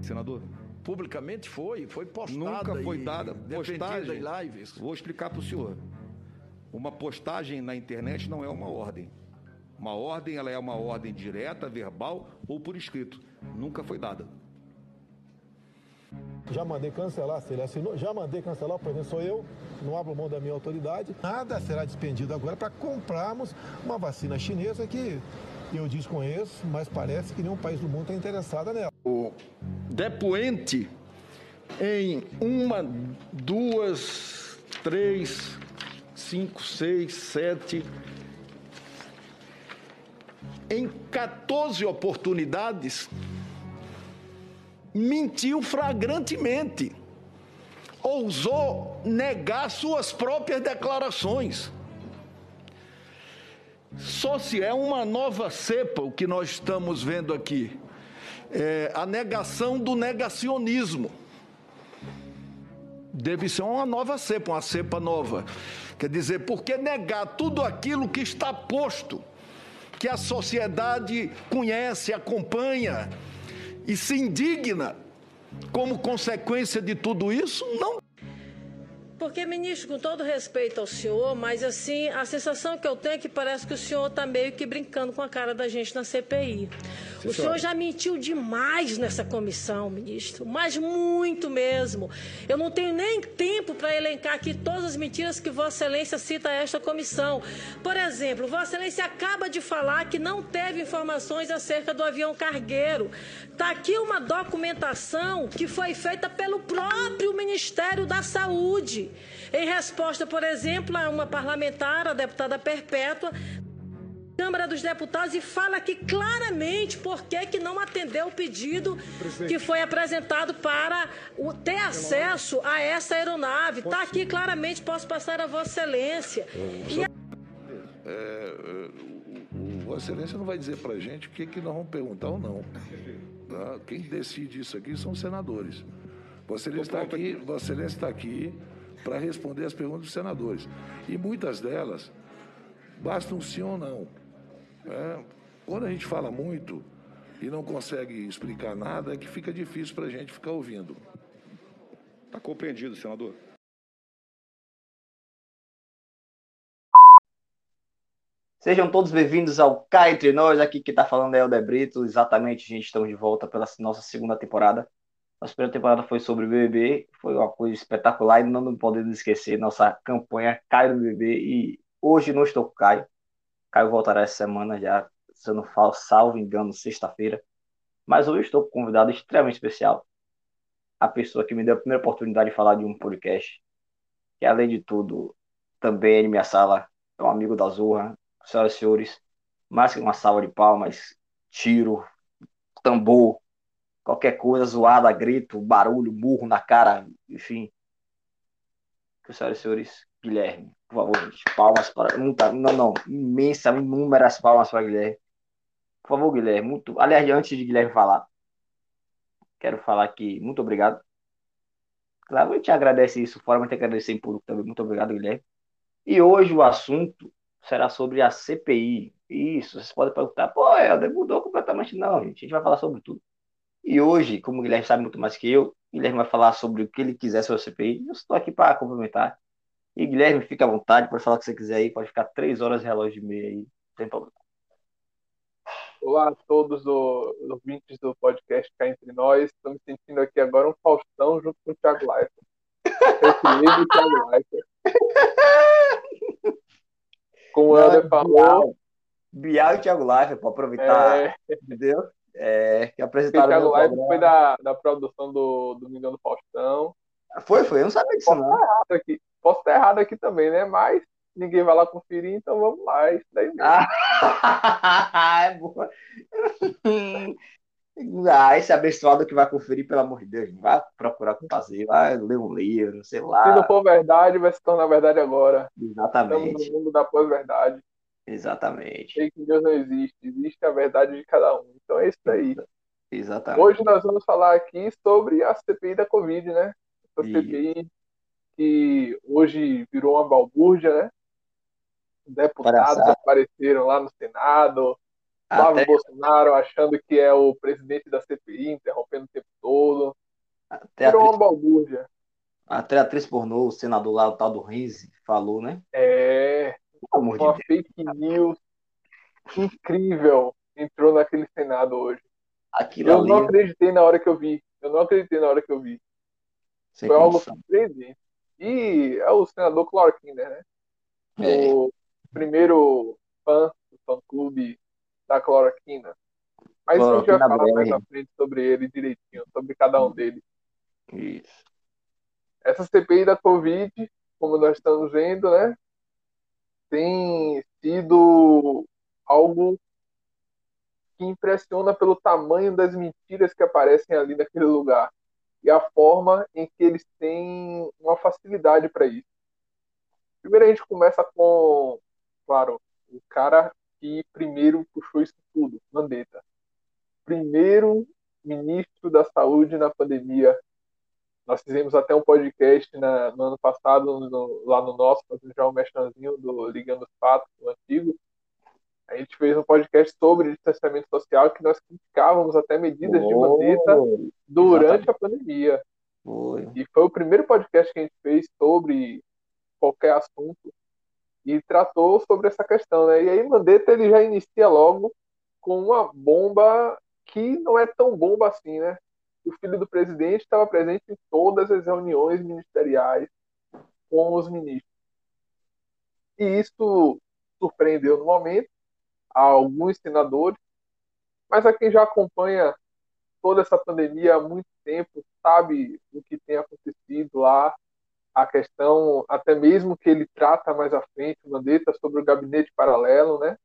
Senador? Publicamente foi, foi postada. Nunca foi e dada postagem. em lives. Vou explicar para o senhor. Uma postagem na internet não é uma ordem. Uma ordem, ela é uma ordem direta, verbal ou por escrito. Nunca foi dada. Já mandei cancelar, se ele assinou, já mandei cancelar, o presidente sou eu, não abro mão da minha autoridade. Nada será despendido agora para comprarmos uma vacina chinesa que eu desconheço, mas parece que nenhum país do mundo está interessado nela. O depoente em uma, duas, três, cinco, seis, sete, em 14 oportunidades, mentiu flagrantemente, ousou negar suas próprias declarações. Só se é uma nova cepa o que nós estamos vendo aqui. É a negação do negacionismo. Deve ser uma nova cepa, uma cepa nova. Quer dizer, por que negar tudo aquilo que está posto, que a sociedade conhece, acompanha e se indigna como consequência de tudo isso? Não porque, ministro, com todo respeito ao senhor, mas assim, a sensação que eu tenho é que parece que o senhor está meio que brincando com a cara da gente na CPI. Sim, o senhor já mentiu demais nessa comissão, ministro, mas muito mesmo. Eu não tenho nem tempo para elencar aqui todas as mentiras que Vossa Excelência cita a esta comissão. Por exemplo, Vossa Excelência acaba de falar que não teve informações acerca do avião cargueiro. Está aqui uma documentação que foi feita pelo próprio Ministério da Saúde. Em resposta, por exemplo, a uma parlamentar, a deputada Perpétua, Câmara dos Deputados e fala aqui claramente por que, que não atendeu o pedido Presidente. que foi apresentado para o, ter acesso a essa aeronave. Está aqui claramente, posso passar a Vossa Excelência. E a... é, é, o, Vossa Excelência não vai dizer para a gente o que, que nós vamos perguntar ou não. Tá? Quem decide isso aqui são os senadores. Vossa Excelência está aqui, Vossa Excelência está aqui para responder as perguntas dos senadores. E muitas delas bastam sim ou não. É, quando a gente fala muito e não consegue explicar nada, é que fica difícil para a gente ficar ouvindo. Está compreendido, senador. Sejam todos bem-vindos ao Cá Entre Nós, aqui que está falando é o Helder Brito, exatamente, a gente estamos de volta pela nossa segunda temporada. Nossa primeira temporada foi sobre o BBB, foi uma coisa espetacular e não podemos esquecer nossa campanha Caio no BBB e hoje não estou com Caio, Caio voltará essa semana já, se eu não falo, salvo engano, sexta-feira. Mas hoje estou com um convidado extremamente especial. A pessoa que me deu a primeira oportunidade de falar de um podcast. Que além de tudo, também é minha sala, é um amigo da Zorra. Senhoras e senhores, mais que uma salva de palmas, tiro, tambor, qualquer coisa, zoada, grito, barulho, burro na cara, enfim. Senhoras e senhores, Guilherme. Por favor, gente. Palmas para. Muita, não, não. Imensa, inúmeras palmas para Guilherme. Por favor, Guilherme. Muito... Aliás, antes de Guilherme falar, quero falar aqui, muito obrigado. Claro, a gente agradece isso fora, mas tem que agradecer em público também. Muito obrigado, Guilherme. E hoje o assunto será sobre a CPI. Isso, vocês podem perguntar, pô, Helder, mudou completamente. Não, gente, a gente vai falar sobre tudo. E hoje, como o Guilherme sabe muito mais que eu, o Guilherme vai falar sobre o que ele quiser sobre a CPI. Eu estou aqui para complementar. E Guilherme, fica à vontade, pode falar o que você quiser aí, pode ficar três horas de relógio e meia aí, sem problema. Olá a todos os ouvintes do podcast Cá Entre Nós. Estou me sentindo aqui agora um Faustão junto com o Thiago Leifert. Meu Thiago Leifert. Como o Helder falou. Bial e Thiago Leifert, para aproveitar, é... entendeu? É, que apresentaram o Leifert foi da, da produção do Domingão do Faustão. Foi, foi, eu não sabia disso não. Aqui. Posso estar errado aqui também, né? Mas ninguém vai lá conferir, então vamos lá. Isso daí mesmo. Ah, é boa. Ah, esse abençoado que vai conferir, pelo amor de Deus, vai procurar fazer, vai ler um livro, sei lá. Se não for verdade, vai se tornar verdade agora. Exatamente. Estamos no mundo da pós-verdade. Exatamente. Sei que Deus não existe, existe a verdade de cada um. Então é isso aí. Exatamente. Hoje nós vamos falar aqui sobre a CPI da Covid, né? A CPI que hoje virou uma balbúrdia, né? Deputados apareceram lá no Senado, Flávio Até... Bolsonaro achando que é o presidente da CPI, interrompendo o tempo todo. Virou uma balbúrdia. Até a atriz pornô, o senador lá, o tal do Rinze, falou, né? É. Uma de fake news incrível entrou naquele Senado hoje. Aquilo eu ali... não acreditei na hora que eu vi. Eu não acreditei na hora que eu vi. Sem Foi algo surpreendente. E é o senador Clark Kinder, né? É. O primeiro fã do fã-clube da cloroquina. Mas a gente vai falar mais à frente sobre ele direitinho, sobre cada um deles. Isso. Essa CPI da Covid, como nós estamos vendo, né? Tem sido algo que impressiona pelo tamanho das mentiras que aparecem ali naquele lugar e a forma em que eles têm uma facilidade para isso. Primeiro a gente começa com, claro, o cara que primeiro puxou isso tudo, Mandetta. Primeiro ministro da saúde na pandemia. Nós fizemos até um podcast na, no ano passado, no, lá no nosso, fazendo já um mestranzinho do Ligando os Fatos, o antigo. A gente fez um podcast sobre distanciamento social que nós criticávamos até medidas oh, de Mandetta durante exatamente. a pandemia. E foi o primeiro podcast que a gente fez sobre qualquer assunto e tratou sobre essa questão, né? E aí Mandetta ele já inicia logo com uma bomba que não é tão bomba assim, né? O filho do presidente estava presente em todas as reuniões ministeriais com os ministros. E isso surpreendeu no momento a alguns senadores, mas a quem já acompanha toda essa pandemia há muito tempo sabe o que tem acontecido lá a questão, até mesmo que ele trata mais à frente, o Mandetta, sobre o gabinete paralelo, né?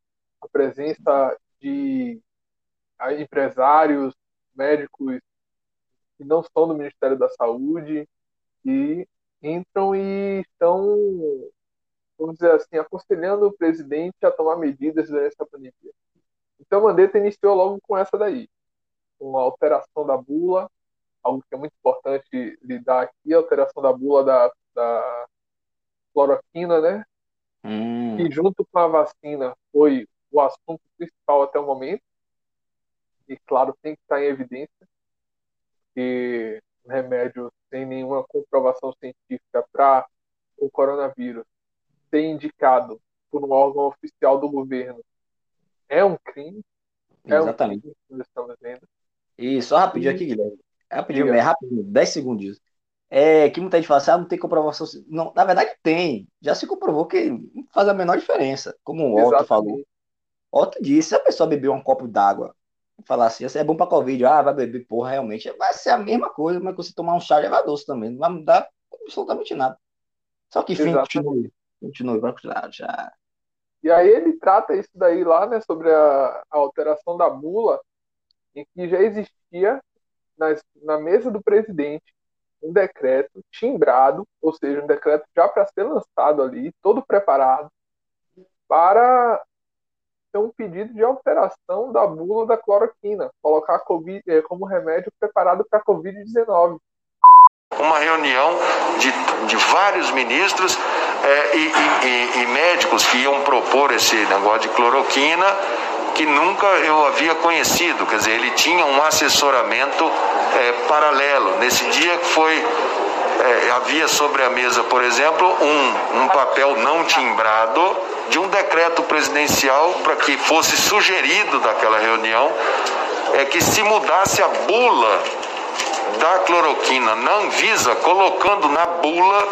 a presença de empresários, médicos que não são do Ministério da Saúde e entram e estão, vamos dizer assim, aconselhando o presidente a tomar medidas durante essa pandemia. Então, Mandetta iniciou logo com essa daí, com a alteração da bula, algo que é muito importante lidar aqui, a alteração da bula da da cloroquina, né? Hum. Que junto com a vacina foi o assunto principal até o momento. E claro, tem que estar em evidência que remédio sem nenhuma comprovação científica para o coronavírus ser indicado por um órgão oficial do governo é um crime. É Exatamente. Um crime. E só rapidinho aqui, Guilherme. Rapidinho, é rapidinho, 10 segundos é, que muita gente fala assim, ah, não tem comprovação. Não, na verdade tem. Já se comprovou que não faz a menor diferença. Como o Otto falou. Otto disse, se a pessoa beber um copo d'água falar assim, é bom para Covid, ah, vai beber, porra, realmente, vai ser a mesma coisa, mas você tomar um chá erva doce também, não vai mudar absolutamente nada. Só que, enfim, continue, continue, vai continuar já. E aí ele trata isso daí lá, né, sobre a, a alteração da bula, em que já existia nas, na mesa do presidente um decreto timbrado, ou seja, um decreto já para ser lançado ali, todo preparado, para ter um pedido de alteração da bula da cloroquina, colocar a COVID eh, como remédio preparado para a Covid-19. Uma reunião de, de vários ministros é, e, e, e médicos que iam propor esse negócio de cloroquina que nunca eu havia conhecido. Quer dizer, ele tinha um assessoramento é, paralelo. Nesse dia foi é, havia sobre a mesa, por exemplo, um, um papel não timbrado de um decreto presidencial para que fosse sugerido daquela reunião é que se mudasse a bula da cloroquina na Anvisa, colocando na bula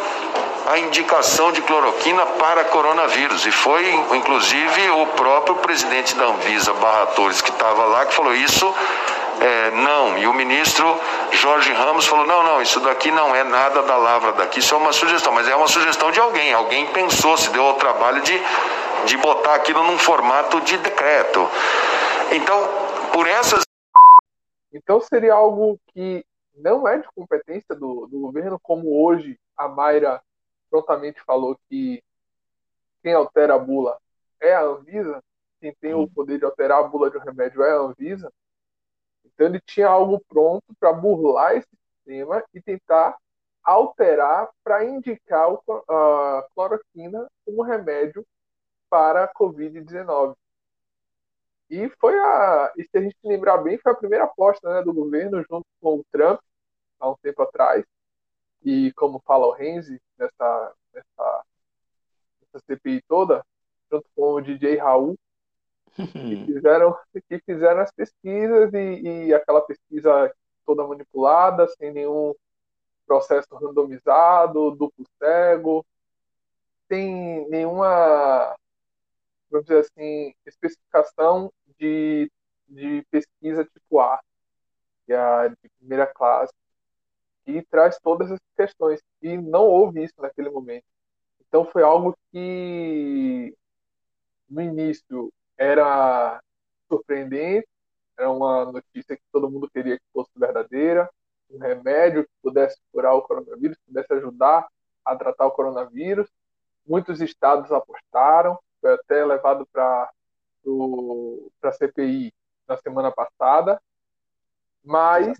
a indicação de cloroquina para coronavírus. E foi, inclusive, o próprio presidente da Anvisa, Barra Torres, que estava lá, que falou isso. É, não, e o ministro Jorge Ramos falou: não, não, isso daqui não é nada da lavra daqui, isso é uma sugestão, mas é uma sugestão de alguém. Alguém pensou, se deu o trabalho de, de botar aquilo num formato de decreto. Então, por essas. Então seria algo que não é de competência do, do governo, como hoje a Mayra prontamente falou que quem altera a bula é a Anvisa, quem tem o poder de alterar a bula de um remédio é a Anvisa. Então ele tinha algo pronto para burlar esse sistema e tentar alterar para indicar a cloroquina como remédio para a Covid-19. E foi a, e se a gente lembrar bem, foi a primeira aposta né, do governo junto com o Trump há um tempo atrás, e como fala o Renzi nessa, nessa, nessa CPI toda, junto com o DJ Raul, que fizeram, que fizeram as pesquisas e, e aquela pesquisa toda manipulada, sem nenhum processo randomizado, duplo cego, sem nenhuma, vamos dizer assim, especificação de, de pesquisa tipo A, que é a de primeira classe, e traz todas essas questões. E não houve isso naquele momento. Então foi algo que no início era surpreendente, era uma notícia que todo mundo queria que fosse verdadeira, um remédio que pudesse curar o coronavírus, pudesse ajudar a tratar o coronavírus. Muitos estados apostaram, foi até levado para a CPI na semana passada, mas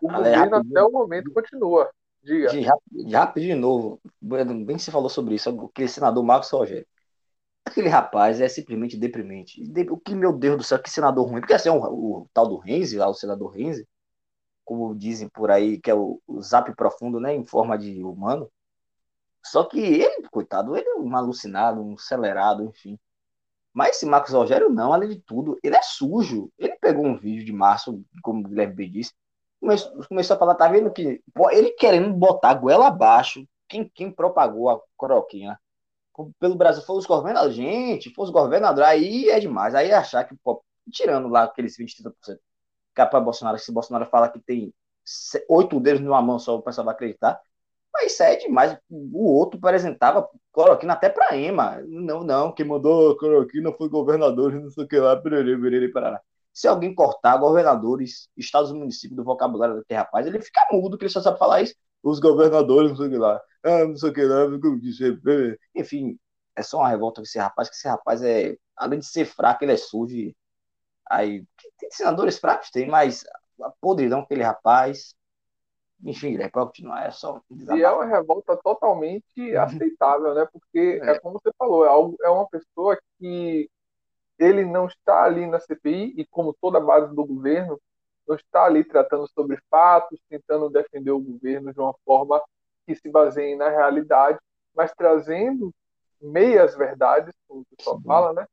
o governo até o momento continua. Diga. Já, já de novo, bem que você falou sobre isso, aquele senador Marcos Rogério. Aquele rapaz é simplesmente deprimente. O que, meu Deus do céu, que senador ruim. Porque assim, o, o tal do Renzi, lá, o senador Renzi, como dizem por aí, que é o, o zap profundo, né, em forma de humano. Só que ele, coitado, ele é um alucinado, um acelerado, enfim. Mas esse Marcos Rogério, não, além de tudo, ele é sujo. Ele pegou um vídeo de março, como o Guilherme B disse, começou, a falar, tá vendo que ele querendo botar goela abaixo, quem, quem propagou a coroquinha? Pelo Brasil foi os governadores, gente, foi os governadores, aí é demais, aí é achar que, pô, tirando lá aqueles 20, 30%, para Bolsonaro, se Bolsonaro fala que tem oito dedos numa mão só, o pessoal vai acreditar, mas isso é demais, o outro apresentava cloroquina até para EMA, não, não, quem mandou cloroquina foi governador, não sei o que lá, perere, perere, parará. Se alguém cortar governadores, estados e municípios do vocabulário daquele rapaz, ele fica mudo, que ele só sabe falar isso. Os governadores, não sei o que lá. Ah, não sei o que lá. Enfim, é só uma revolta com esse rapaz, que esse rapaz é, além de ser fraco, ele é sujo. Aí, tem senadores fracos, tem, mas a podridão aquele rapaz. Enfim, é para continuar, é só. E é uma revolta totalmente aceitável, né? Porque é. é como você falou, é, algo, é uma pessoa que ele não está ali na CPI e, como toda a base do governo, não está ali tratando sobre fatos, tentando defender o governo de uma forma que se baseie na realidade, mas trazendo meias verdades, como o pessoal fala, né?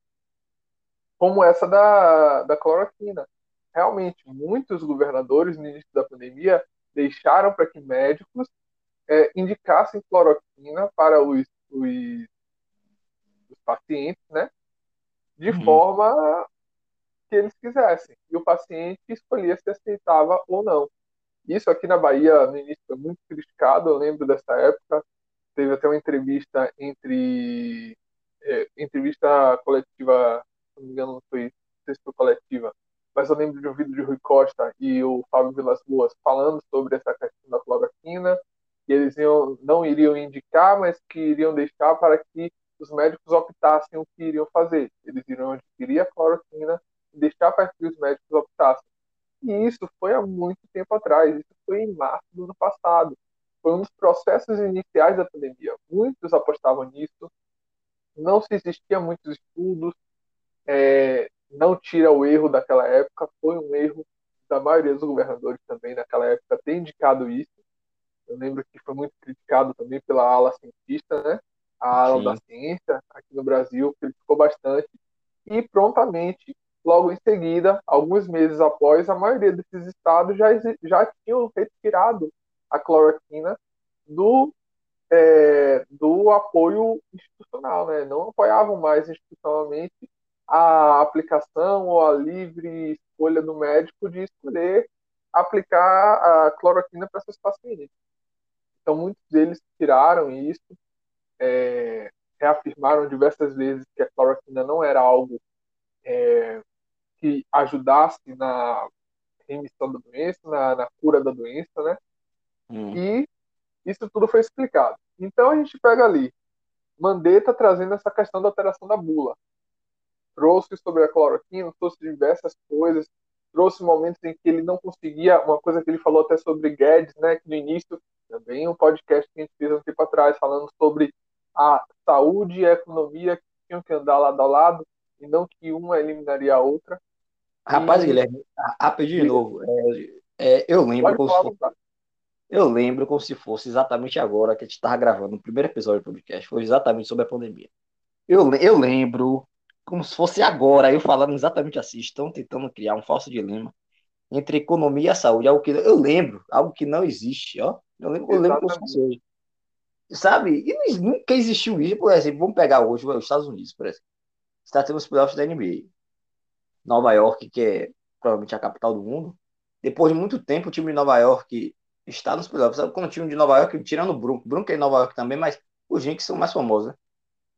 Como essa da, da cloroquina. Realmente, muitos governadores no início da pandemia deixaram para que médicos é, indicassem cloroquina para os, os, os pacientes, né? De uhum. forma que eles quisessem. E o paciente escolhia se aceitava ou não. Isso aqui na Bahia, no início, foi muito criticado. Eu lembro dessa época. Teve até uma entrevista entre. É, entrevista coletiva, se não me engano, não foi, não sei se foi coletiva, mas eu lembro de um vídeo de Rui Costa e o Fábio Vilas Boas falando sobre essa questão da cloroquina, e eles iam, não iriam indicar, mas que iriam deixar para que os médicos optassem o que iriam fazer. Eles iriam adquirir a cloroquina e deixar para que os médicos optassem. E isso foi há muito tempo atrás, isso foi em março do ano passado. Foi um dos processos iniciais da pandemia. Muitos apostavam nisso, não se existia muitos estudos, é, não tira o erro daquela época, foi um erro da maioria dos governadores também naquela época ter indicado isso. Eu lembro que foi muito criticado também pela ala cientista, né? A da ciência aqui no Brasil, criticou bastante, e prontamente, logo em seguida, alguns meses após, a maioria desses estados já, já tinham retirado a cloroquina do, é, do apoio institucional, né? não apoiavam mais institucionalmente a aplicação ou a livre escolha do médico de escolher aplicar a cloroquina para seus pacientes. Então, muitos deles tiraram isso, é, reafirmaram diversas vezes que a cloroquina não era algo é, que ajudasse na remissão da doença, na, na cura da doença, né? Hum. E isso tudo foi explicado. Então a gente pega ali, Mandetta trazendo essa questão da alteração da bula. Trouxe sobre a cloroquina, trouxe diversas coisas, trouxe momentos em que ele não conseguia, uma coisa que ele falou até sobre Guedes, né, que no início, também um podcast que a gente fez um tempo atrás, falando sobre a saúde e a economia que tinham que andar lado a lado e não que uma eliminaria a outra. Rapaz, e... Guilherme, rapidinho de novo. É, é, eu lembro. Eu lembro como se fosse exatamente agora que a gente estava gravando o primeiro episódio do podcast, foi exatamente sobre a pandemia. Eu, eu lembro como se fosse agora, eu falando exatamente assim, estão tentando criar um falso dilema entre economia e saúde, algo que eu lembro, algo que não existe, ó. Eu lembro, eu lembro como se fosse hoje. Sabe? E nunca existiu isso, por exemplo, vamos pegar hoje os Estados Unidos, por exemplo. Está tendo os playoffs da NBA. Nova York, que é provavelmente a capital do mundo. Depois de muito tempo, o time de Nova York está nos playoffs. Sabe quando o time de Nova York, tirando o Brooklyn, Brooklyn é Nova York também, mas os Knicks são mais famosos, né?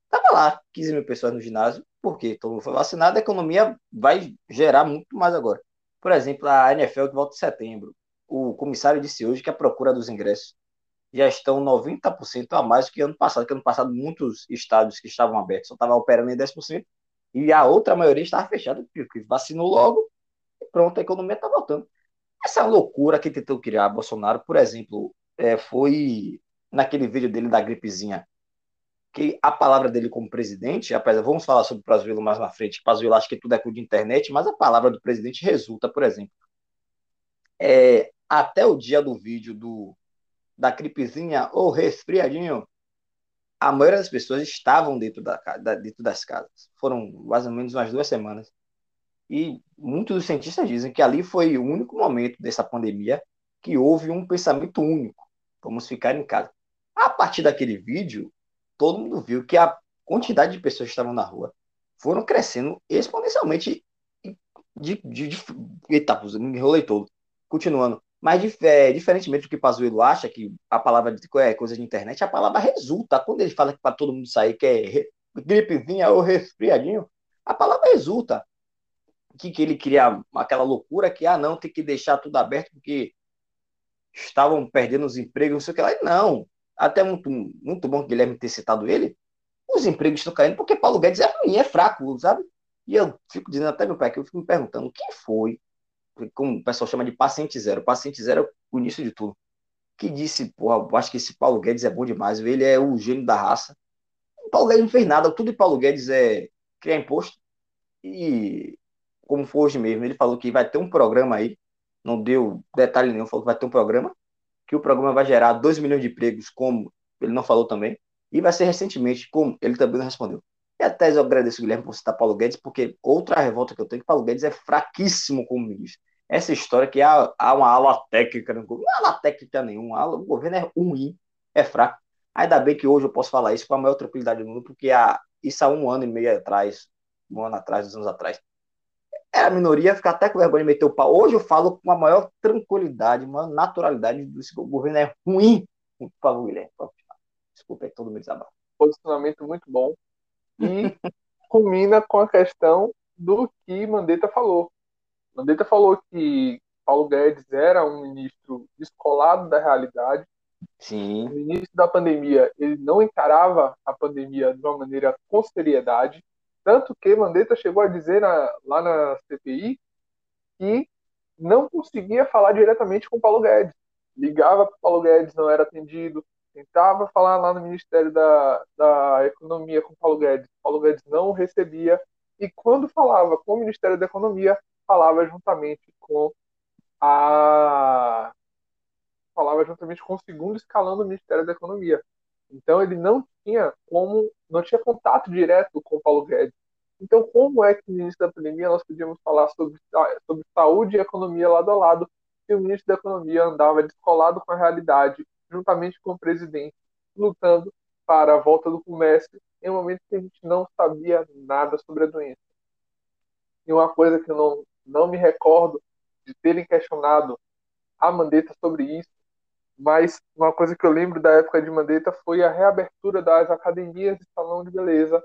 Tava lá, 15 mil pessoas no ginásio, porque todo mundo foi vacinado, a economia vai gerar muito mais agora. Por exemplo, a NFL que volta em setembro. O comissário disse hoje que a procura dos ingressos já estão 90% a mais do que ano passado, que ano passado muitos estádios que estavam abertos só estavam operando em 10%, e a outra maioria estava fechada, porque vacinou logo, e pronto, a economia está voltando. Essa loucura que tentou criar Bolsonaro, por exemplo, é, foi naquele vídeo dele da gripezinha, que a palavra dele como presidente, apesar, vamos falar sobre o Pazuello mais na frente, Pazuello acha que tudo é coisa de internet, mas a palavra do presidente resulta, por exemplo, é, até o dia do vídeo do da gripezinha ou resfriadinho, a maioria das pessoas estavam dentro, da, da, dentro das casas. Foram mais ou menos umas duas semanas. E muitos dos cientistas dizem que ali foi o único momento dessa pandemia que houve um pensamento único. Vamos ficar em casa. A partir daquele vídeo, todo mundo viu que a quantidade de pessoas que estavam na rua foram crescendo exponencialmente de, de, de, eita, me enrolei todo. Continuando. Mas, é, diferentemente do que Pazuello acha, que a palavra é coisa de internet, a palavra resulta. Quando ele fala que para todo mundo sair que é gripezinha ou resfriadinho, a palavra resulta. Que, que ele cria aquela loucura que, ah, não, tem que deixar tudo aberto porque estavam perdendo os empregos, não sei o que lá. E não. Até muito, muito bom que Guilherme ter citado ele. Os empregos estão caindo porque Paulo Guedes é ruim, é fraco, sabe? E eu fico dizendo até meu pai que eu fico me perguntando quem foi como o pessoal chama de paciente zero. Paciente zero é o início de tudo. Que disse, porra, acho que esse Paulo Guedes é bom demais, ele é o gênio da raça. O Paulo Guedes não fez nada, tudo de Paulo Guedes é criar imposto. E, como foi hoje mesmo, ele falou que vai ter um programa aí, não deu detalhe nenhum, falou que vai ter um programa, que o programa vai gerar 2 milhões de empregos, como ele não falou também, e vai ser recentemente, como ele também não respondeu. E até eu agradeço, Guilherme, por citar Paulo Guedes, porque outra revolta que eu tenho é que Paulo Guedes é fraquíssimo como ministro essa história que há, há uma ala técnica no governo. Não há ala técnica nenhuma, o governo é ruim, é fraco. Ainda bem que hoje eu posso falar isso com a maior tranquilidade do mundo, porque há, isso há um ano e meio atrás, um ano atrás, dois anos atrás, era a minoria, ficar até com vergonha de meter o pau. Hoje eu falo com a maior tranquilidade, uma naturalidade do governo é ruim. Por favor, Guilherme, desculpa é todo mundo desabafo. Posicionamento muito bom. E culmina com a questão do que Mandetta falou. Mandetta falou que Paulo Guedes era um ministro descolado da realidade. Sim. No início da pandemia, ele não encarava a pandemia de uma maneira com seriedade, tanto que Mandetta chegou a dizer na, lá na CPI que não conseguia falar diretamente com Paulo Guedes. Ligava para Paulo Guedes, não era atendido. Tentava falar lá no Ministério da, da Economia com Paulo Guedes. Paulo Guedes não recebia. E quando falava com o Ministério da Economia, falava juntamente com a falava juntamente com o segundo escalão do Ministério da Economia. Então ele não tinha como, não tinha contato direto com o Paulo Guedes. Então como é que no início da pandemia nós podíamos falar sobre, sobre saúde e economia lado a lado e o ministro da Economia andava descolado com a realidade, juntamente com o presidente, lutando para a volta do comércio em um momento que a gente não sabia nada sobre a doença. E uma coisa que eu não, não me recordo de terem questionado a Mandetta sobre isso, mas uma coisa que eu lembro da época de Mandetta foi a reabertura das academias de salão de beleza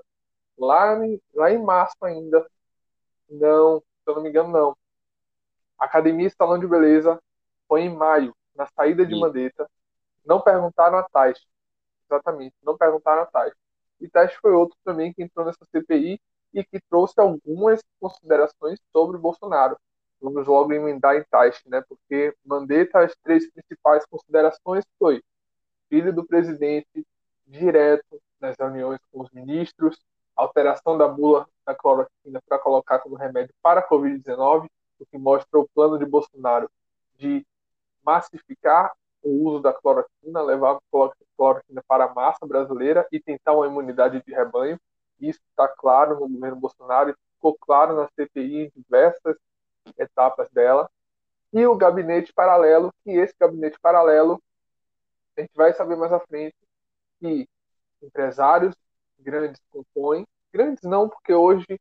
lá em, lá em março ainda. Não, se eu não me engano, não. Academia e salão de beleza foi em maio, na saída de Mandetta. Não perguntaram a Tais. Exatamente, não perguntaram a Tais. E Tais foi outro também que entrou nessa CPI e que trouxe algumas considerações sobre o Bolsonaro. Vamos logo emendar em tais, né? Porque Mandetta, as três principais considerações foi filho do presidente, direto nas reuniões com os ministros, alteração da bula da cloroquina para colocar como remédio para a Covid-19, o que mostra o plano de Bolsonaro de massificar o uso da cloroquina, levar a cloroquina para a massa brasileira e tentar uma imunidade de rebanho. Isso está claro no governo Bolsonaro e ficou claro na CPI em diversas etapas dela. E o gabinete paralelo, que esse gabinete paralelo, a gente vai saber mais à frente que empresários grandes compõem, grandes não, porque hoje,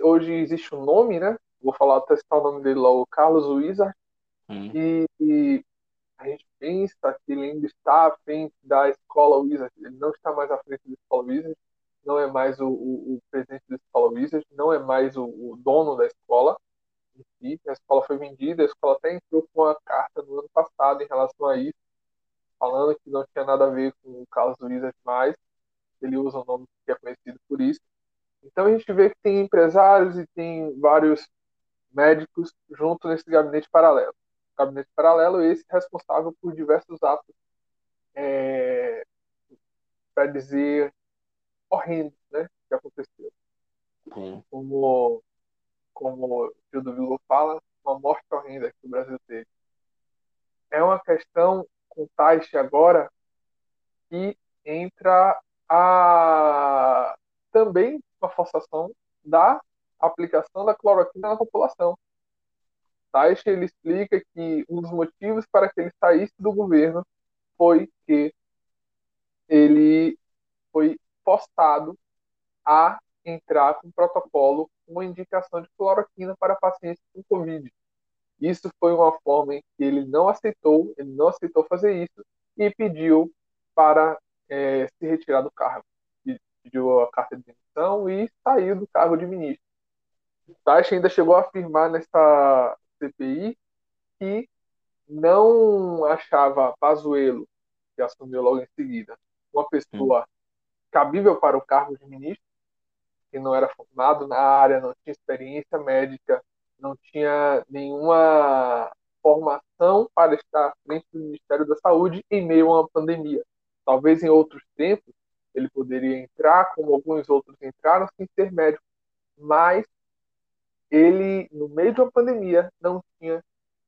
hoje existe um nome, né? Vou falar, testar o nome dele lá, o Carlos Wizard, hum. e, e a gente pensa que ele ainda está à frente da escola Wizard, ele não está mais à frente da escola Wizard, não é mais o, o, o presidente da escola Wizard, não é mais o, o dono da escola, si. a escola foi vendida, a escola até entrou com uma carta no ano passado em relação a isso, falando que não tinha nada a ver com o Carlos Wizard mais, ele usa o um nome que é conhecido por isso. Então a gente vê que tem empresários e tem vários médicos junto nesse gabinete paralelo. O gabinete paralelo esse responsável por diversos atos, é, para dizer, horrendos, né, que aconteceu. Como, como o tio do Vigo fala, uma morte horrenda que o Brasil teve. É uma questão com Taixe agora que entra a também uma forçação da aplicação da cloroquina na população. Taixe ele explica que um dos motivos para que ele saísse do governo foi que ele foi forçado a entrar com um protocolo com indicação de cloroquina para pacientes com Covid. Isso foi uma forma em que ele não aceitou, ele não aceitou fazer isso e pediu para é, se retirar do cargo. Pediu a carta de demissão e saiu do cargo de ministro. Taixa ainda chegou a afirmar nessa CPI que não achava Pazuello, que assumiu logo em seguida, uma pessoa. Cabível para o cargo de ministro, que não era formado na área, não tinha experiência médica, não tinha nenhuma formação para estar à frente do Ministério da Saúde em meio a uma pandemia. Talvez em outros tempos ele poderia entrar, como alguns outros entraram, sem ser médico, mas ele, no meio de uma pandemia, não tinha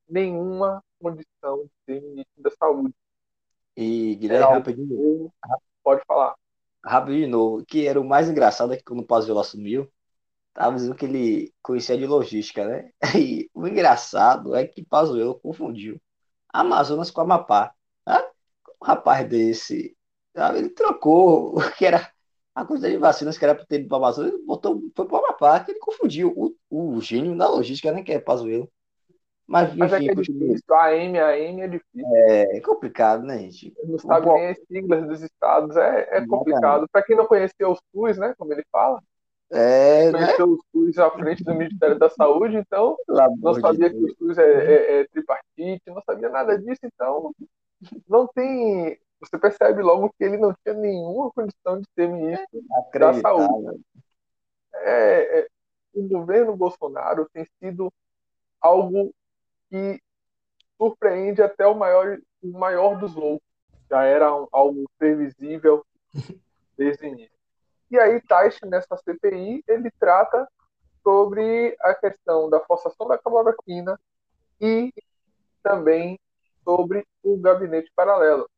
nenhuma condição de ser ministro da Saúde. E, Guilherme, rapidinho. Pode falar. Rapidinho de novo. que era o mais engraçado é que quando o Pazuello assumiu, tava dizendo que ele conhecia de logística, né? E o engraçado é que Pazuello confundiu Amazonas com Amapá. Um rapaz desse, sabe? ele trocou o que era a quantidade de vacinas que era para ter para Amazonas, ele botou, foi para Amapá, que ele confundiu o, o gênio da logística, né? Que é Pazuello. Mas, enfim, Mas é que é difícil. A AM, a AM é difícil. É, complicado, né, gente? Não sabe nem as siglas dos estados. É, é complicado. Para quem não conheceu os SUS, né? Como ele fala, é, né? conheceu né? o SUS à frente do Ministério da Saúde, então não sabia de que o SUS é, é, é, tripartite, não sabia nada disso, então não tem. Você percebe logo que ele não tinha nenhuma condição de ser ministro da Saúde. É, é, o governo Bolsonaro tem sido algo que surpreende até o maior, o maior dos loucos. Já era um, algo previsível desde o início. E aí, Taish, nessa CPI, ele trata sobre a questão da forçação da cloroquina e também sobre o gabinete paralelo.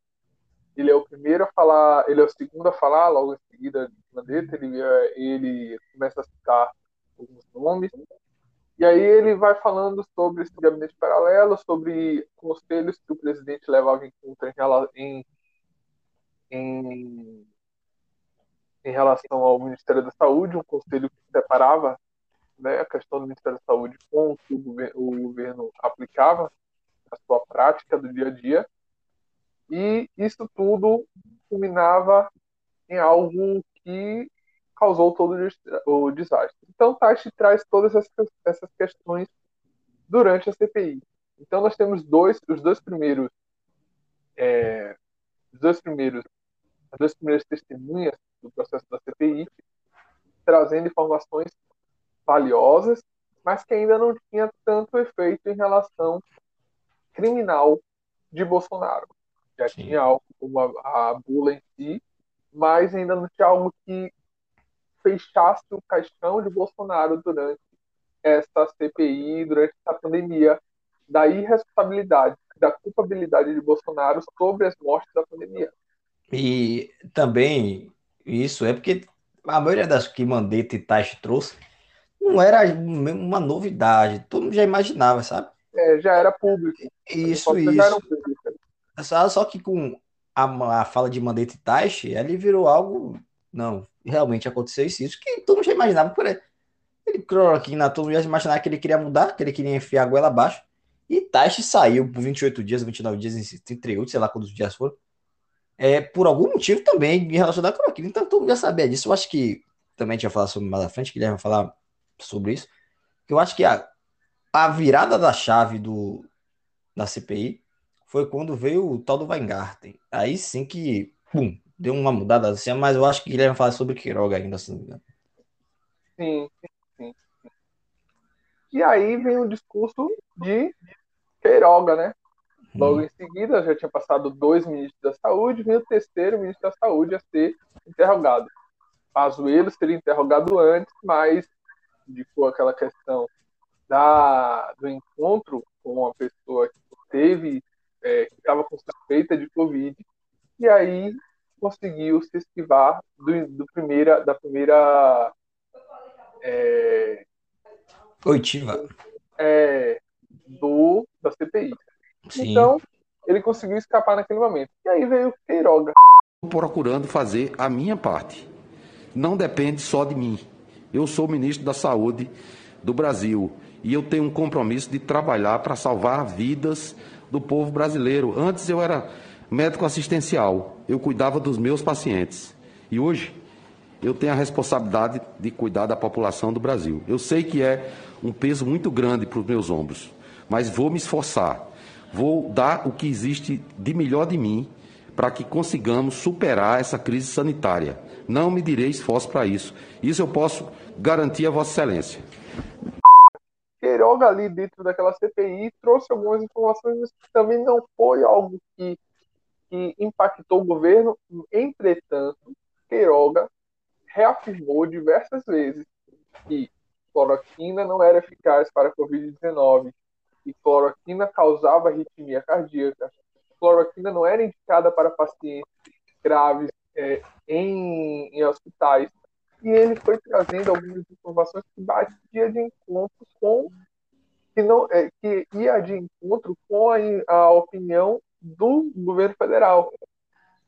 Ele é o primeiro a falar, ele é o segundo a falar, logo em seguida de Mandetta, ele, ele começa a citar alguns nomes, e aí ele vai falando sobre esse gabinete paralelo, sobre conselhos que o presidente levava em conta em, em, em relação ao Ministério da Saúde, um conselho que separava né, a questão do Ministério da Saúde com o que o governo, o governo aplicava na sua prática do dia a dia. E isso tudo culminava em algo que causou todo o desastre. Então, Taishi traz todas essas questões durante a CPI. Então, nós temos dois, os dois primeiros, é, os dois primeiros, as duas primeiras testemunhas do processo da CPI, trazendo informações valiosas, mas que ainda não tinha tanto efeito em relação criminal de Bolsonaro. Já Sim. tinha algo como a, a bula em si, mas ainda não tinha algo que fechasse o caixão de Bolsonaro durante essa CPI, durante essa pandemia, da irresponsabilidade, da culpabilidade de Bolsonaro sobre as mortes da pandemia. E também isso é porque a maioria das que Mandetta e Taish trouxe não era uma novidade, todo mundo já imaginava, sabe? É, já era público. Isso, isso. Só, só que com a, a fala de Mandetta e Taish, ele virou algo. Não, realmente aconteceu isso, que todo mundo já imaginava. Por ele, cloroquina, todo mundo já imaginava que ele queria mudar, que ele queria enfiar a goela abaixo. E Taish saiu por 28 dias, 29 dias, 38, sei lá quantos dias foram. É, por algum motivo também relacionado com aquilo. Então todo mundo já sabia disso. Eu acho que também tinha falado sobre mais à frente, que ele vai falar sobre isso. Eu acho que a, a virada da chave do, da CPI foi quando veio o tal do Weingarten. Aí sim que, pum, deu uma mudada assim, mas eu acho que ele vai falar sobre Quiroga ainda assim. Né? Sim, sim, sim. E aí vem o discurso de Queiroga, né? Logo hum. em seguida, já tinha passado dois ministros da saúde, vem o terceiro ministro da saúde a ser interrogado. Pazuello seria interrogado antes, mas indicou aquela questão da, do encontro com uma pessoa que teve é, que estava com suspeita de Covid, e aí conseguiu se esquivar do, do primeira, da primeira. É, Oitiva. É, do, da CPI. Sim. Então, ele conseguiu escapar naquele momento. E aí veio Queiroga. Procurando fazer a minha parte. Não depende só de mim. Eu sou ministro da Saúde do Brasil e eu tenho um compromisso de trabalhar para salvar vidas do povo brasileiro. Antes eu era médico assistencial, eu cuidava dos meus pacientes. E hoje eu tenho a responsabilidade de cuidar da população do Brasil. Eu sei que é um peso muito grande para os meus ombros, mas vou me esforçar. Vou dar o que existe de melhor de mim para que consigamos superar essa crise sanitária. Não me direi esforço para isso. Isso eu posso garantir a Vossa Excelência. Queiroga ali dentro daquela CPI trouxe algumas informações, mas também não foi algo que, que impactou o governo. Entretanto, Queiroga reafirmou diversas vezes que cloroquina não era eficaz para a Covid-19, que cloroquina causava arritmia cardíaca, cloroquina não era indicada para pacientes graves é, em, em hospitais, e ele foi trazendo algumas informações que batia de encontro com que não é, que ia de encontro com a, a opinião do governo federal.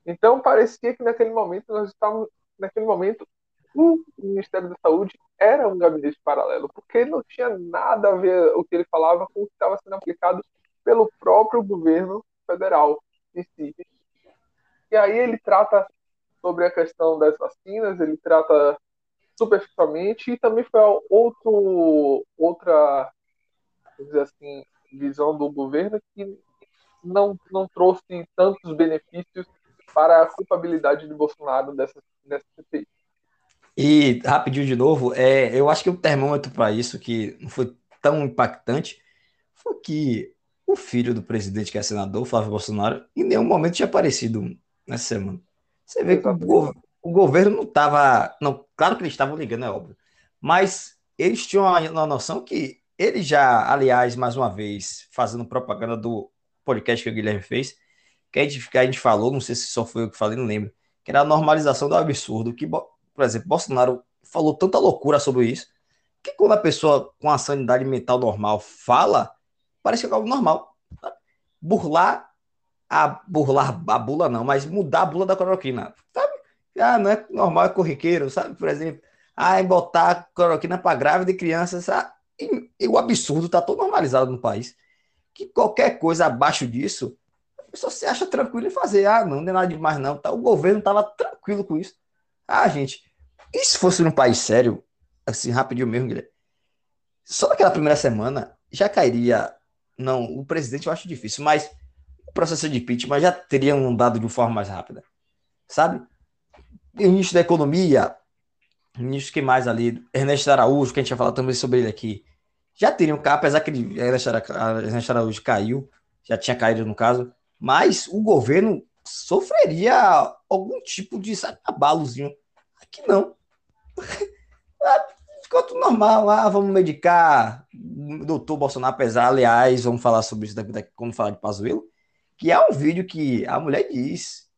Então parecia que naquele momento nós estávamos naquele momento o Ministério da Saúde era um gabinete paralelo, porque não tinha nada a ver o que ele falava com o que estava sendo aplicado pelo próprio governo federal em si. E aí ele trata sobre a questão das vacinas, ele trata superficialmente e também foi outro, outra assim, visão do governo que não, não trouxe tantos benefícios para a culpabilidade de Bolsonaro dessa, dessa CPI. E rapidinho de novo, é, eu acho que o termômetro para isso que não foi tão impactante foi que o filho do presidente, que é senador, Flávio Bolsonaro, em nenhum momento tinha aparecido nessa semana. Você vê que o, o, governo não estava. Não, claro que eles estavam ligando, é óbvio. Mas eles tinham a, a noção que ele já, aliás, mais uma vez, fazendo propaganda do podcast que o Guilherme fez, que a gente, que a gente falou, não sei se só foi eu que falei, não lembro, que era a normalização do absurdo, que, por exemplo, Bolsonaro falou tanta loucura sobre isso, que quando a pessoa com a sanidade mental normal fala, parece que é algo normal. Burlar a burlar a bula não, mas mudar a bula da cloroquina, sabe? Ah, não é normal, é corriqueiro, sabe? Por exemplo, ah, botar cloroquina para grávida e criança, sabe? E, e o absurdo está tão normalizado no país que qualquer coisa abaixo disso, a pessoa se acha tranquilo em fazer. Ah, não, não é nada demais, não. Tá, o governo estava tranquilo com isso. Ah, gente, e se fosse num país sério, assim, rapidinho mesmo, Guilherme? Só naquela primeira semana já cairia. Não, o presidente eu acho difícil, mas o processo de impeachment já teria andado de forma mais rápida. Sabe? O início da economia, ministro que mais ali, Ernesto Araújo, que a gente vai falar também sobre ele aqui, já teriam cá, apesar que ele, Ernesto Araújo caiu, já tinha caído no caso, mas o governo sofreria algum tipo de sabe, abalozinho. Aqui não. ficou tudo normal. Ah, vamos medicar. Doutor Bolsonaro, apesar, aliás, vamos falar sobre isso daqui, daqui quando falar de Pazuello, que há um vídeo que a mulher diz.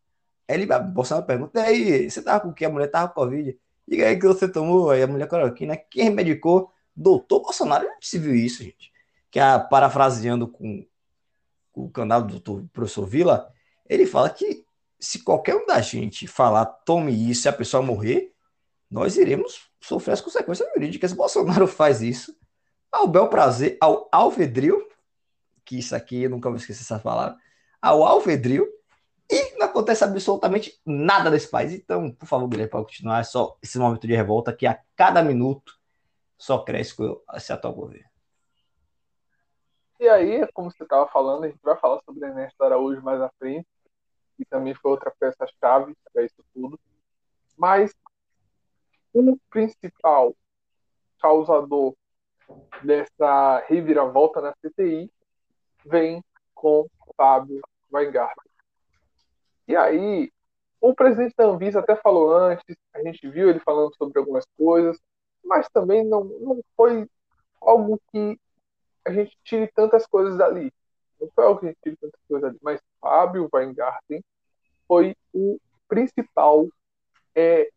Ele, Bolsonaro pergunta, e aí, você tava com o que? A mulher tava com Covid. Diga aí que você tomou, aí a mulher cloroquina. Quem medicou? Doutor Bolsonaro. Não se viu isso, gente. Que a, parafraseando com, o canal do doutor professor Vila, ele fala que se qualquer um da gente falar tome isso e a pessoa morrer, nós iremos sofrer as consequências jurídicas. Bolsonaro faz isso ao bel prazer, ao alvedrio, que isso aqui eu nunca vou esquecer essa palavra, ao alvedrio, e não acontece absolutamente nada nesse país. Então, por favor, Guilherme, pode continuar. É só esse momento de revolta que a cada minuto só cresce com esse atual governo. E aí, como você estava falando, a gente vai falar sobre Ernesto Araújo mais à frente, que também foi outra peça-chave para isso tudo. Mas o principal causador dessa reviravolta na CPI vem com Fábio Weingarten. E aí, o presidente da Anvisa até falou antes, a gente viu ele falando sobre algumas coisas, mas também não, não foi algo que a gente tire tantas coisas dali. Não foi algo que a gente tire tantas coisas dali, mas Fábio Weingarten foi o principal é,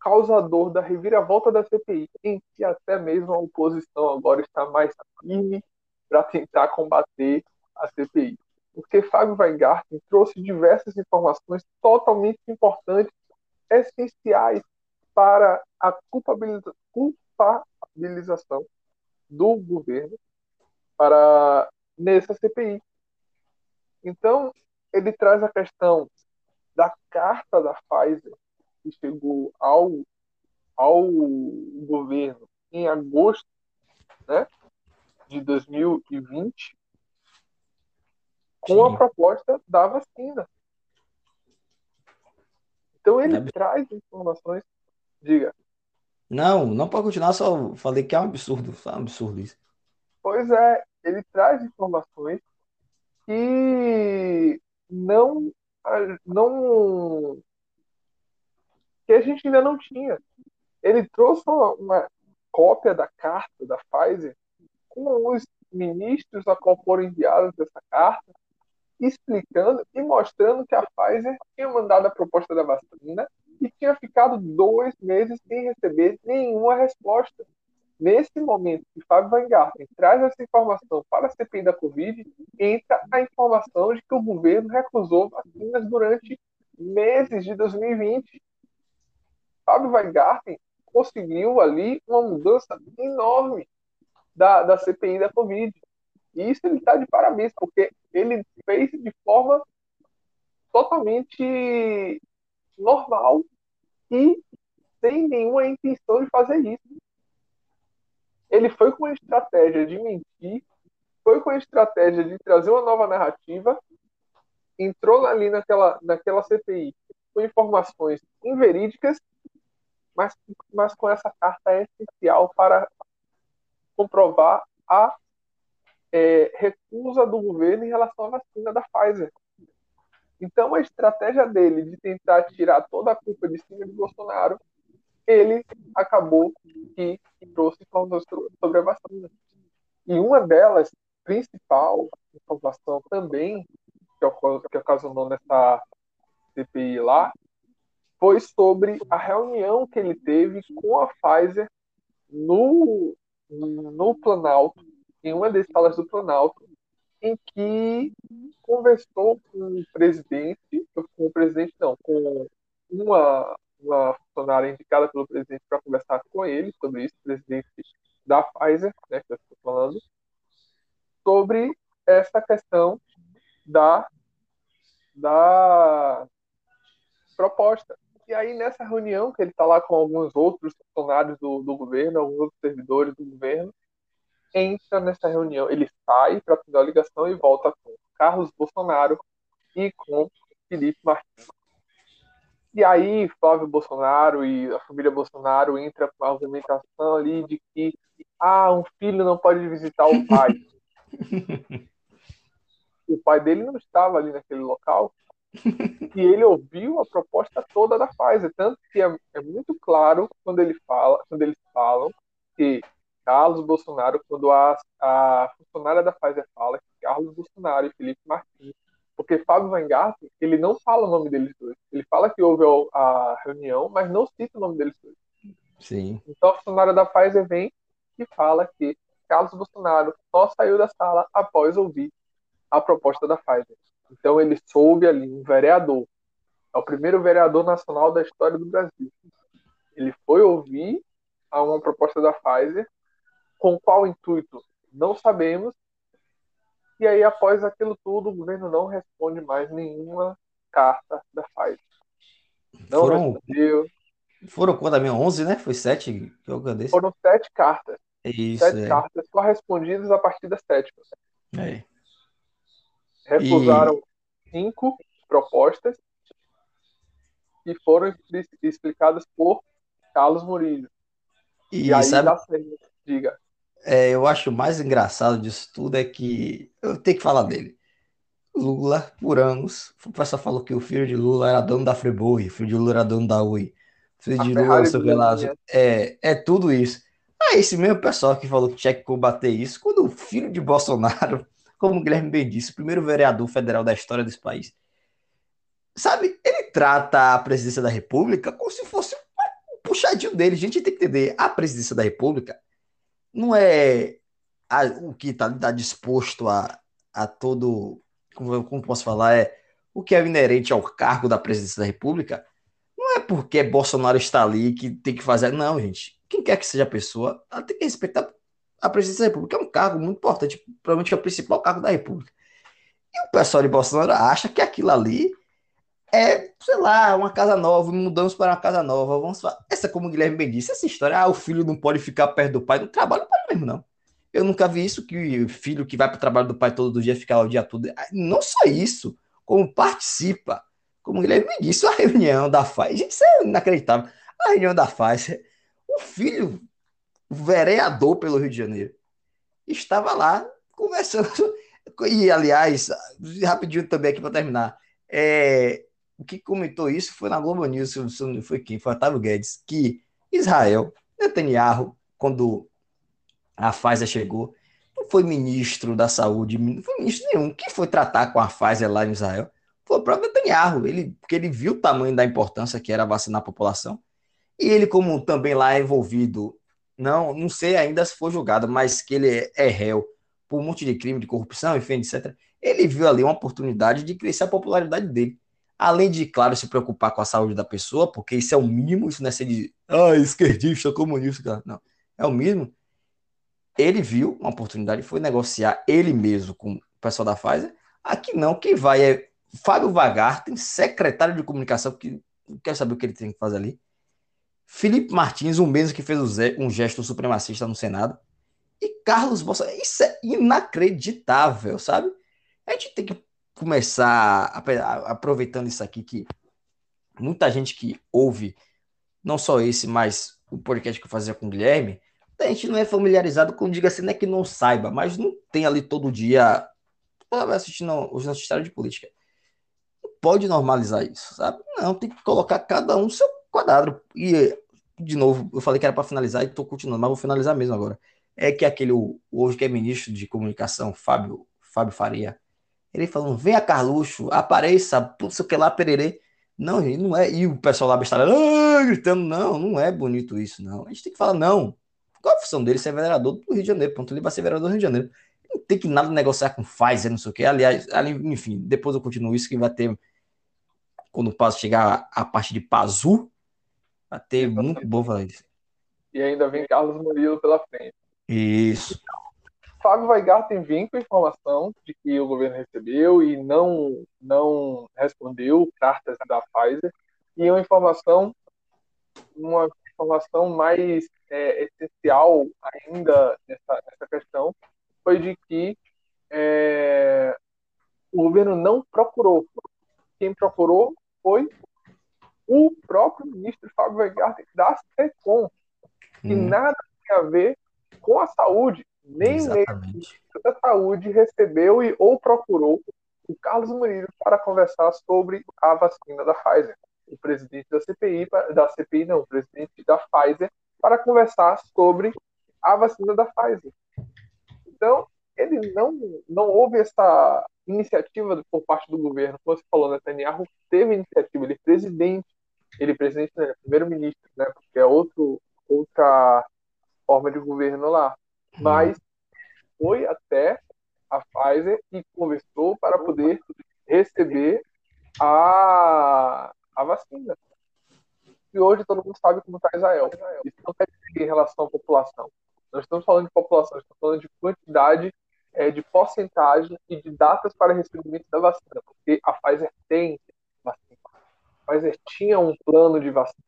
causador da reviravolta da CPI, em que até mesmo a oposição agora está mais firme para tentar combater a CPI. Porque Fábio Weingarten trouxe diversas informações totalmente importantes, essenciais para a culpabilização do governo para nessa CPI. Então, ele traz a questão da carta da Pfizer que chegou ao, ao governo em agosto né, de 2020 com a proposta da vacina. Então ele é... traz informações. Diga. Não, não pode continuar, só falei que é um absurdo, é um absurdo isso. Pois é, ele traz informações que não não que a gente ainda não tinha. Ele trouxe uma, uma cópia da carta da Pfizer com os ministros a qual foram enviados essa carta, explicando e mostrando que a Pfizer tinha mandado a proposta da vacina e tinha ficado dois meses sem receber nenhuma resposta. Nesse momento que Fábio Weingarten traz essa informação para a CPI da Covid, entra a informação de que o governo recusou vacinas durante meses de 2020. Fábio Weingarten conseguiu ali uma mudança enorme da, da CPI da Covid. E isso ele está de parabéns, porque ele fez de forma totalmente normal e sem nenhuma intenção de fazer isso. Ele foi com a estratégia de mentir, foi com a estratégia de trazer uma nova narrativa, entrou ali naquela, naquela CPI com informações inverídicas mas, mas com essa carta é essencial para comprovar a é, recusa do governo em relação à vacina da Pfizer. Então, a estratégia dele de tentar tirar toda a culpa de cima de Bolsonaro, ele acabou que trouxe informações sobre a vacina. E uma delas, principal informação também, que ocasionou nessa CPI lá, foi sobre a reunião que ele teve com a Pfizer no, no Planalto, em uma das salas do Planalto, em que conversou com o presidente, com o presidente não, com uma, uma funcionária indicada pelo presidente para conversar com ele sobre isso, presidente da Pfizer, né, que eu estou falando, sobre essa questão da, da proposta. E aí, nessa reunião, que ele está lá com alguns outros funcionários do, do governo, alguns outros servidores do governo, entra nessa reunião. Ele sai para fazer a ligação e volta com Carlos Bolsonaro e com Felipe Martins. E aí, Flávio Bolsonaro e a família Bolsonaro entra com a argumentação ali de que ah, um filho não pode visitar o pai. o pai dele não estava ali naquele local, e ele ouviu a proposta toda da Pfizer, tanto que é, é, muito claro quando ele fala, quando eles falam que Carlos Bolsonaro, quando a, a funcionária da Pfizer fala que Carlos Bolsonaro e Felipe Martins, porque Fábio Weingarten, ele não fala o nome deles dois. Ele fala que houve a reunião, mas não cita o nome deles dois. Sim. Então a funcionária da Pfizer vem e fala que Carlos Bolsonaro só saiu da sala após ouvir a proposta da Pfizer. Então ele soube ali, um vereador, é o primeiro vereador nacional da história do Brasil. Ele foi ouvir a uma proposta da Pfizer, com qual intuito não sabemos, e aí após aquilo tudo o governo não responde mais nenhuma carta da Pfizer. Não Foram- respondeu. Foram quanto mesmo? 11, né? Foi 7 que eu desse? Foram sete cartas. Isso, sete é. cartas só respondidas a partir da sétima. É. Refusaram cinco propostas que foram expli- explicadas por Carlos Murillo. E, E, aí sabe, certo. Diga. É, eu acho mais engraçado disso tudo é que eu tenho que falar dele. Lula, por anos, o pessoal falou que o filho de Lula era dono da Friboi, o filho de Lula era dono da Ui, o filho de Lula, sei que lá, é, é tudo isso. Aí esse mesmo pessoal que falou que tinha que combater isso, quando o filho de Bolsonaro, como o Guilherme bem disse, o primeiro vereador federal da história desse país, sabe, ele trata a presidência da República como se fosse um puxadinho dele. A gente tem que entender, a presidência da República não é a- o que está tá disposto a, a todo, como, como posso falar, é o que é inerente ao cargo da presidência da República. Não é porque Bolsonaro está ali que tem que fazer. Não, gente. Quem quer que seja a pessoa, ela tem que respeitar a presidência da República. É um cargo muito importante, provavelmente é o principal cargo da República. E o pessoal de Bolsonaro acha que aquilo ali é, sei lá, uma casa nova, mudamos para uma casa nova. Vamos fa- Essa, como o Guilherme bem disse, essa história, ah, o filho não pode ficar perto do pai no trabalho, não pode mesmo, não. Eu nunca vi isso, que o filho que vai para o trabalho do pai todo dia ficar o dia todo. Ah, Não só isso, como participa. Como o Guilherme bem disse, a reunião da FAS, gente, isso é inacreditável. A reunião da FAS, o filho, o vereador pelo Rio de Janeiro, estava lá conversando. E, aliás, rapidinho também aqui para terminar. É, o que comentou isso foi na Globo News, foi quem? Foi Otávio Guedes, que Israel, Netanyahu, quando a Pfizer chegou, não foi ministro da saúde, não foi ministro nenhum. Quem foi tratar com a Pfizer lá em Israel foi o próprio Netanyahu, ele, porque ele viu o tamanho da importância que era vacinar a população. E ele, como também lá é envolvido, não, não sei ainda se foi julgado, mas que ele é réu por um monte de crime, de corrupção, enfim, etc. Ele viu ali uma oportunidade de crescer a popularidade dele. Além de, claro, se preocupar com a saúde da pessoa, porque isso é o mínimo, isso não é ser de ah, esquerdista, comunista. Não. É o mínimo. Ele viu uma oportunidade, foi negociar ele mesmo com o pessoal da Pfizer. Aqui não, quem vai é Fábio Vagarten, secretário de comunicação, que não quero saber o que ele tem que fazer ali. Felipe Martins, o mesmo que fez um gesto supremacista no Senado. E Carlos Bolsonaro. Isso é inacreditável, sabe? A gente tem que começar, aproveitando isso aqui, que muita gente que ouve, não só esse, mas o podcast que eu fazia com o Guilherme, a gente não é familiarizado com, diga assim, não é que não saiba, mas não tem ali todo dia assistindo os noticiários de política. Não pode normalizar isso, sabe? Não, tem que colocar cada um seu quadrado. E, de novo, eu falei que era para finalizar e estou continuando, mas vou finalizar mesmo agora. É que aquele, hoje que é ministro de comunicação, Fábio, Fábio Faria, ele falando, venha Carluxo, apareça, sei o que lá, pererê. Não, gente, não é. E o pessoal lá bestalhando, ah, gritando, não, não é bonito isso, não. A gente tem que falar, não. Qual a função dele? Ser vereador do Rio de Janeiro, ponto. Ele vai ser vereador do Rio de Janeiro. Não tem que nada negociar com Pfizer, não sei o que. Aliás, ali, enfim, depois eu continuo isso, que vai ter, quando o Pazo chegar a parte de Pazu, vai ter muito bom falar isso. E ainda vem Carlos Murilo pela frente. Isso. Fábio Weigarten vem com a informação de que o governo recebeu e não, não respondeu cartas da Pfizer. E uma informação, uma informação mais é, essencial ainda nessa, nessa questão foi de que é, o governo não procurou. Quem procurou foi o próprio ministro Fábio Weigarten da SECOM, que hum. nada tem a ver com a saúde nem mesmo da saúde recebeu e ou procurou o Carlos Murilo para conversar sobre a vacina da Pfizer. O presidente da CPI, da CPI não, o presidente da Pfizer, para conversar sobre a vacina da Pfizer. Então, ele não, não houve essa iniciativa por parte do governo. Como você falou, Netanyahu teve iniciativa, ele é presidente, ele é presidente, né, primeiro-ministro, né, porque é outro, outra forma de governo lá. Hum. Mas foi até a Pfizer e conversou para poder receber a, a vacina. E hoje todo mundo sabe como está Israel. Isso não quer dizer em relação à população. Nós estamos falando de população, estamos falando de quantidade, é, de porcentagem e de datas para recebimento da vacina, porque a Pfizer tem vacina. A Pfizer tinha um plano de vacina.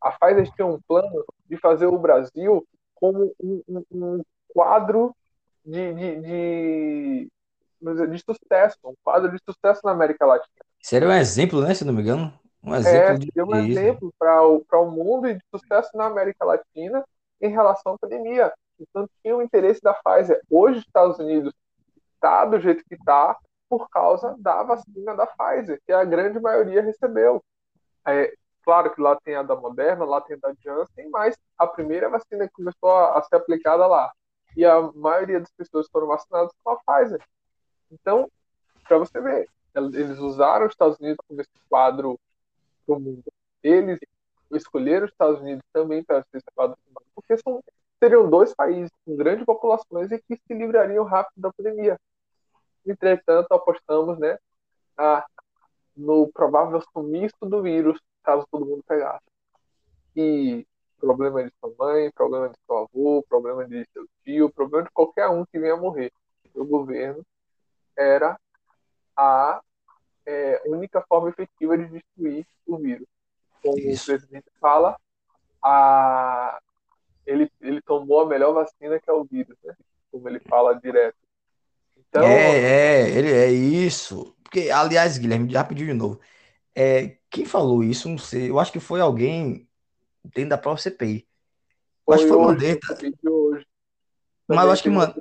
A Pfizer tinha um plano de fazer o Brasil como um, um, um quadro de, de, de, de, sucesso, um quadro de sucesso na América Latina. Seria um exemplo, né, se não me engano? Um exemplo é, de um exemplo para o, o mundo e de sucesso na América Latina em relação à pandemia. Então tinha o interesse da Pfizer. Hoje os Estados Unidos está do jeito que está por causa da vacina da Pfizer, que a grande maioria recebeu. É, claro que lá tem a da Moderna, lá tem a da Janssen, mas a primeira vacina que começou a, a ser aplicada lá. E a maioria das pessoas foram vacinadas com a Pfizer. Então, para você ver, eles usaram os Estados Unidos como esse quadro para o mundo. Eles escolheram os Estados Unidos também para ser esse quadro porque são, seriam dois países com grandes populações e que se livrariam rápido da pandemia. Entretanto, apostamos né, a, no provável sumiço do vírus, caso todo mundo pegasse. E problema de sua mãe, problema de seu avô, problema de seu tio, problema de qualquer um que venha morrer. O governo era a é, única forma efetiva de destruir o vírus. Como Isso. o presidente fala, a, ele, ele tomou a melhor vacina que é o vírus, né? Como ele fala direto. Então, é, é, ele é isso. Porque, aliás, Guilherme, já pediu de novo. É, quem falou isso, não sei. Eu acho que foi alguém dentro da própria CPI. Eu acho que foi hoje, Mandetta. Mas eu acho que man...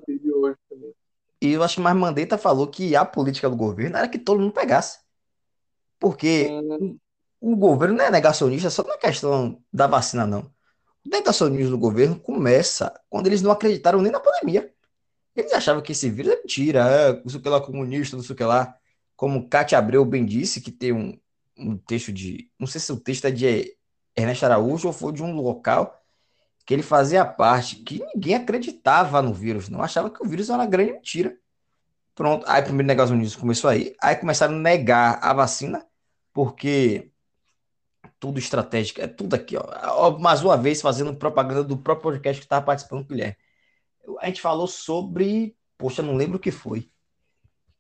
E eu acho que mais Mandetta falou que a política do governo era que todo mundo pegasse. Porque o, o governo não é negacionista só na questão da vacina, não. O negacionismo do governo começa quando eles não acreditaram nem na pandemia. Eles achavam que esse vírus é mentira, é, não sei o que lá, comunista, não sei o que lá. Como Cátia Abreu bem disse, que tem um, um texto de. Não sei se o texto é de Ernesto Araújo ou foi de um local que ele fazia parte, que ninguém acreditava no vírus, não achava que o vírus era uma grande mentira. Pronto, aí primeiro negacionismo começou aí, aí começaram a negar a vacina, porque tudo estratégico, é tudo aqui, ó. Mais uma vez fazendo propaganda do próprio podcast que estava participando com o Guilherme. A gente falou sobre, poxa, não lembro o que foi.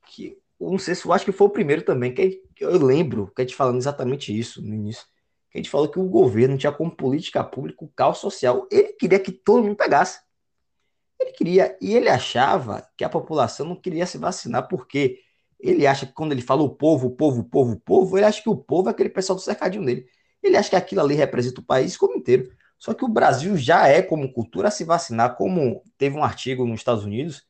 Que, não sei se eu acho que foi o primeiro também, que eu lembro que a gente falando exatamente isso no início. Que a gente falou que o governo tinha como política pública o caos social. Ele queria que todo mundo pegasse. Ele queria, e ele achava que a população não queria se vacinar, porque ele acha que quando ele fala o povo, o povo, o povo, o povo, ele acha que o povo é aquele pessoal do cercadinho dele. Ele acha que aquilo ali representa o país como inteiro. Só que o Brasil já é como cultura se vacinar, como teve um artigo nos Estados Unidos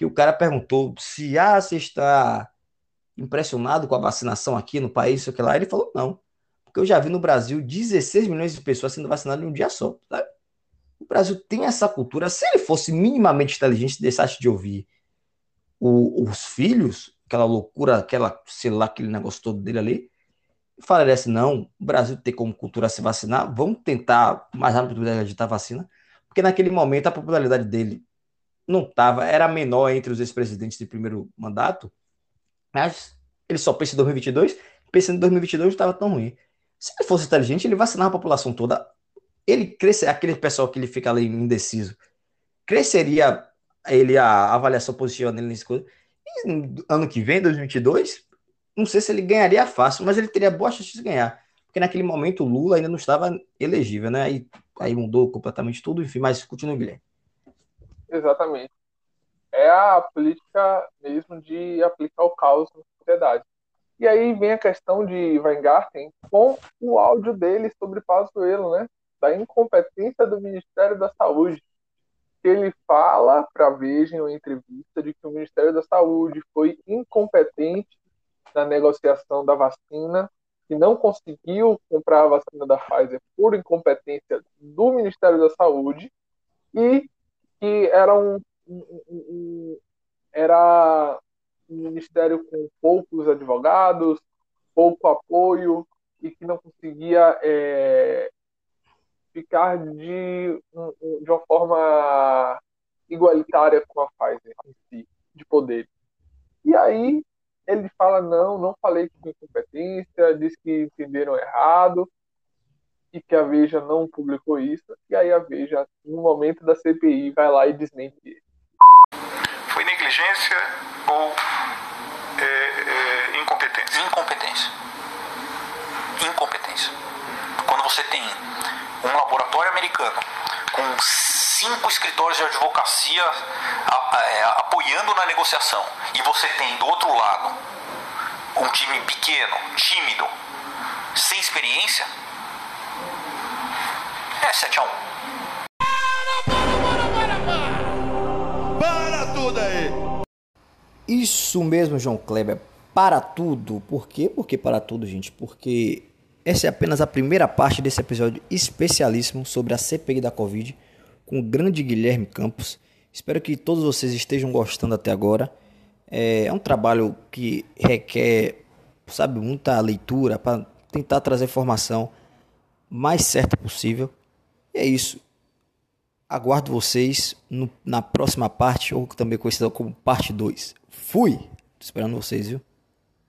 que o cara perguntou se ah, você está impressionado com a vacinação aqui no país, sei que lá. Ele falou não, porque eu já vi no Brasil 16 milhões de pessoas sendo vacinadas em um dia só. Sabe? O Brasil tem essa cultura. Se ele fosse minimamente inteligente, deixasse de ouvir o, os filhos, aquela loucura, aquela, sei lá, aquele negócio todo dele ali, falaria assim: não, o Brasil tem como cultura se vacinar, vamos tentar mais rápido acreditar a vacina, porque naquele momento a popularidade dele não estava, era menor entre os ex-presidentes de primeiro mandato, mas ele só pensa em 2022, pensando em 2022 não estava tão ruim. Se ele fosse inteligente, ele vacinava a população toda, ele crescer, aquele pessoal que ele fica ali indeciso, cresceria ele a avaliação positiva dele nesse coisa. E ano que vem, 2022, não sei se ele ganharia fácil, mas ele teria boa chance de ganhar. Porque naquele momento o Lula ainda não estava elegível, né? Aí, aí mudou completamente tudo, enfim, mas continua, Guilherme. Exatamente. É a política mesmo de aplicar o caos na sociedade. E aí vem a questão de Weingarten com o áudio dele sobre Pazuello, né? Da incompetência do Ministério da Saúde. Ele fala para a Veja em uma entrevista de que o Ministério da Saúde foi incompetente na negociação da vacina e não conseguiu comprar a vacina da Pfizer por incompetência do Ministério da Saúde e que era um, um, um, era um ministério com poucos advogados, pouco apoio e que não conseguia é, ficar de, de uma forma igualitária com a Pfizer em si, de poder. E aí ele fala, não, não falei com incompetência, diz que entenderam errado e que a Veja não publicou isso. E aí a Veja, no momento da CPI, vai lá e desmente ele. Foi negligência ou é, é, incompetência? Incompetência. Incompetência. Quando você tem um laboratório americano com cinco escritórios de advocacia é, apoiando na negociação e você tem do outro lado um time pequeno, tímido, sem experiência, é 7 a 1 Para, para, para, para! Para tudo aí! Isso mesmo, João Kleber. Para tudo. Por quê? Por que para tudo, gente? Porque essa é apenas a primeira parte desse episódio especialíssimo sobre a CPI da Covid com o grande Guilherme Campos. Espero que todos vocês estejam gostando até agora. É, é um trabalho que requer, sabe, muita leitura para tentar trazer informação mais certa possível. E é isso. Aguardo vocês no, na próxima parte, ou também conhecida como parte 2. Fui! Tô esperando vocês, viu?